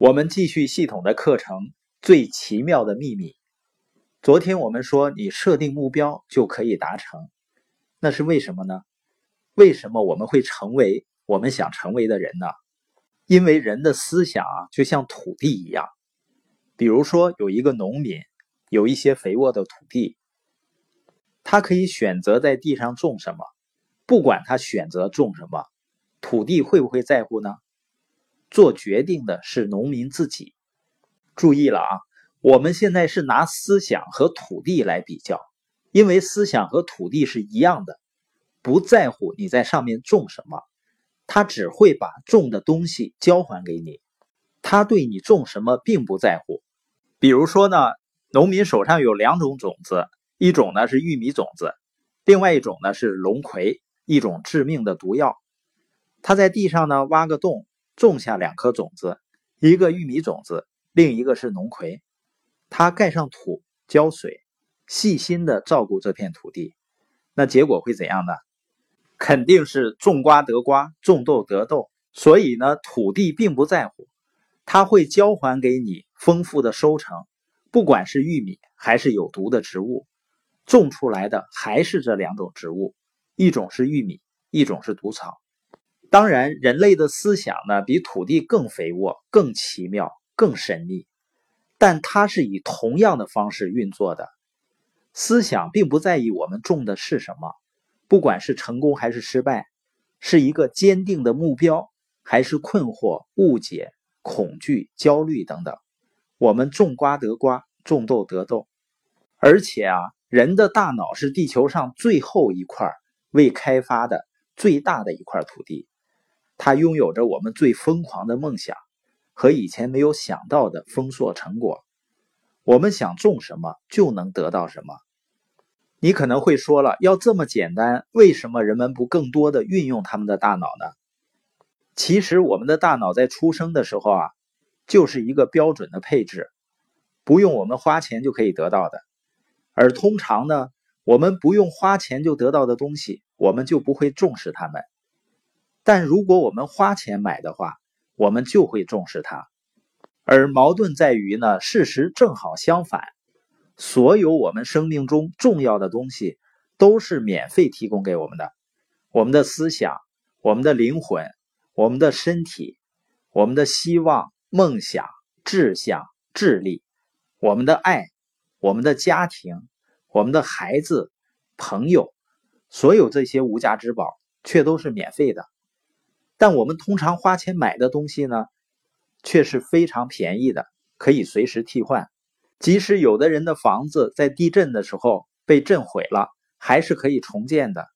我们继续系统的课程《最奇妙的秘密》。昨天我们说，你设定目标就可以达成，那是为什么呢？为什么我们会成为我们想成为的人呢？因为人的思想啊，就像土地一样。比如说，有一个农民，有一些肥沃的土地，他可以选择在地上种什么。不管他选择种什么，土地会不会在乎呢？做决定的是农民自己。注意了啊，我们现在是拿思想和土地来比较，因为思想和土地是一样的，不在乎你在上面种什么，他只会把种的东西交还给你，他对你种什么并不在乎。比如说呢，农民手上有两种种子，一种呢是玉米种子，另外一种呢是龙葵，一种致命的毒药。他在地上呢挖个洞。种下两颗种子，一个玉米种子，另一个是农葵。他盖上土，浇水，细心的照顾这片土地，那结果会怎样呢？肯定是种瓜得瓜，种豆得豆。所以呢，土地并不在乎，他会交还给你丰富的收成。不管是玉米还是有毒的植物，种出来的还是这两种植物，一种是玉米，一种是毒草。当然，人类的思想呢，比土地更肥沃、更奇妙、更神秘，但它是以同样的方式运作的。思想并不在意我们种的是什么，不管是成功还是失败，是一个坚定的目标，还是困惑、误解、恐惧、焦虑等等。我们种瓜得瓜，种豆得豆。而且啊，人的大脑是地球上最后一块未开发的最大的一块土地。它拥有着我们最疯狂的梦想和以前没有想到的丰硕成果。我们想种什么就能得到什么。你可能会说了，要这么简单，为什么人们不更多的运用他们的大脑呢？其实，我们的大脑在出生的时候啊，就是一个标准的配置，不用我们花钱就可以得到的。而通常呢，我们不用花钱就得到的东西，我们就不会重视它们。但如果我们花钱买的话，我们就会重视它。而矛盾在于呢，事实正好相反。所有我们生命中重要的东西都是免费提供给我们的：我们的思想、我们的灵魂、我们的身体、我们的希望、梦想、志向、智力、我们的爱、我们的家庭、我们的孩子、朋友，所有这些无价之宝却都是免费的。但我们通常花钱买的东西呢，却是非常便宜的，可以随时替换。即使有的人的房子在地震的时候被震毁了，还是可以重建的。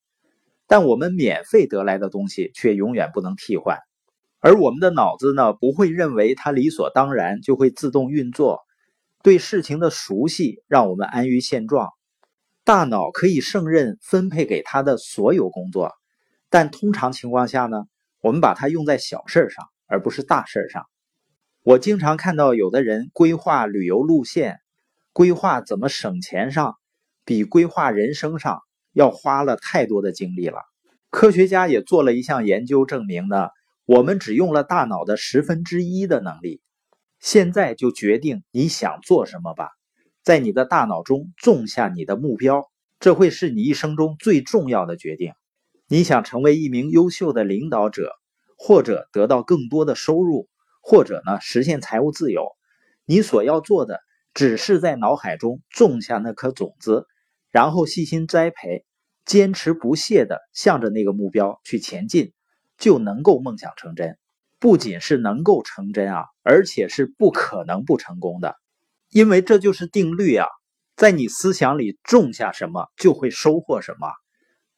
但我们免费得来的东西却永远不能替换。而我们的脑子呢，不会认为它理所当然就会自动运作。对事情的熟悉让我们安于现状。大脑可以胜任分配给他的所有工作，但通常情况下呢？我们把它用在小事上，而不是大事上。我经常看到有的人规划旅游路线、规划怎么省钱上，比规划人生上要花了太多的精力了。科学家也做了一项研究，证明呢，我们只用了大脑的十分之一的能力。现在就决定你想做什么吧，在你的大脑中种下你的目标，这会是你一生中最重要的决定。你想成为一名优秀的领导者，或者得到更多的收入，或者呢实现财务自由，你所要做的只是在脑海中种下那颗种子，然后细心栽培，坚持不懈地向着那个目标去前进，就能够梦想成真。不仅是能够成真啊，而且是不可能不成功的，因为这就是定律啊，在你思想里种下什么，就会收获什么。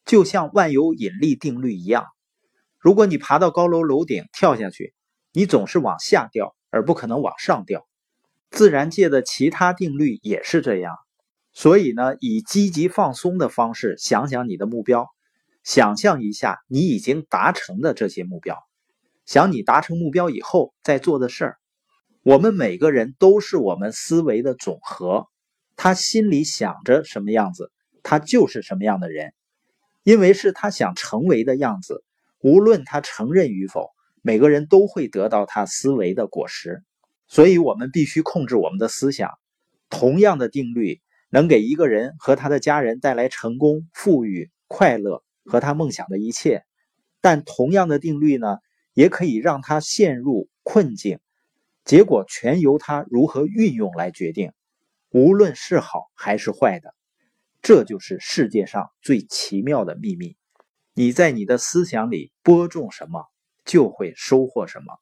就像万有引力定律一样，如果你爬到高楼楼顶跳下去，你总是往下掉，而不可能往上掉。自然界的其他定律也是这样。所以呢，以积极放松的方式想想你的目标，想象一下你已经达成的这些目标，想你达成目标以后在做的事儿。我们每个人都是我们思维的总和，他心里想着什么样子，他就是什么样的人。因为是他想成为的样子，无论他承认与否，每个人都会得到他思维的果实。所以，我们必须控制我们的思想。同样的定律能给一个人和他的家人带来成功、富裕、快乐和他梦想的一切，但同样的定律呢，也可以让他陷入困境。结果全由他如何运用来决定，无论是好还是坏的。这就是世界上最奇妙的秘密。你在你的思想里播种什么，就会收获什么。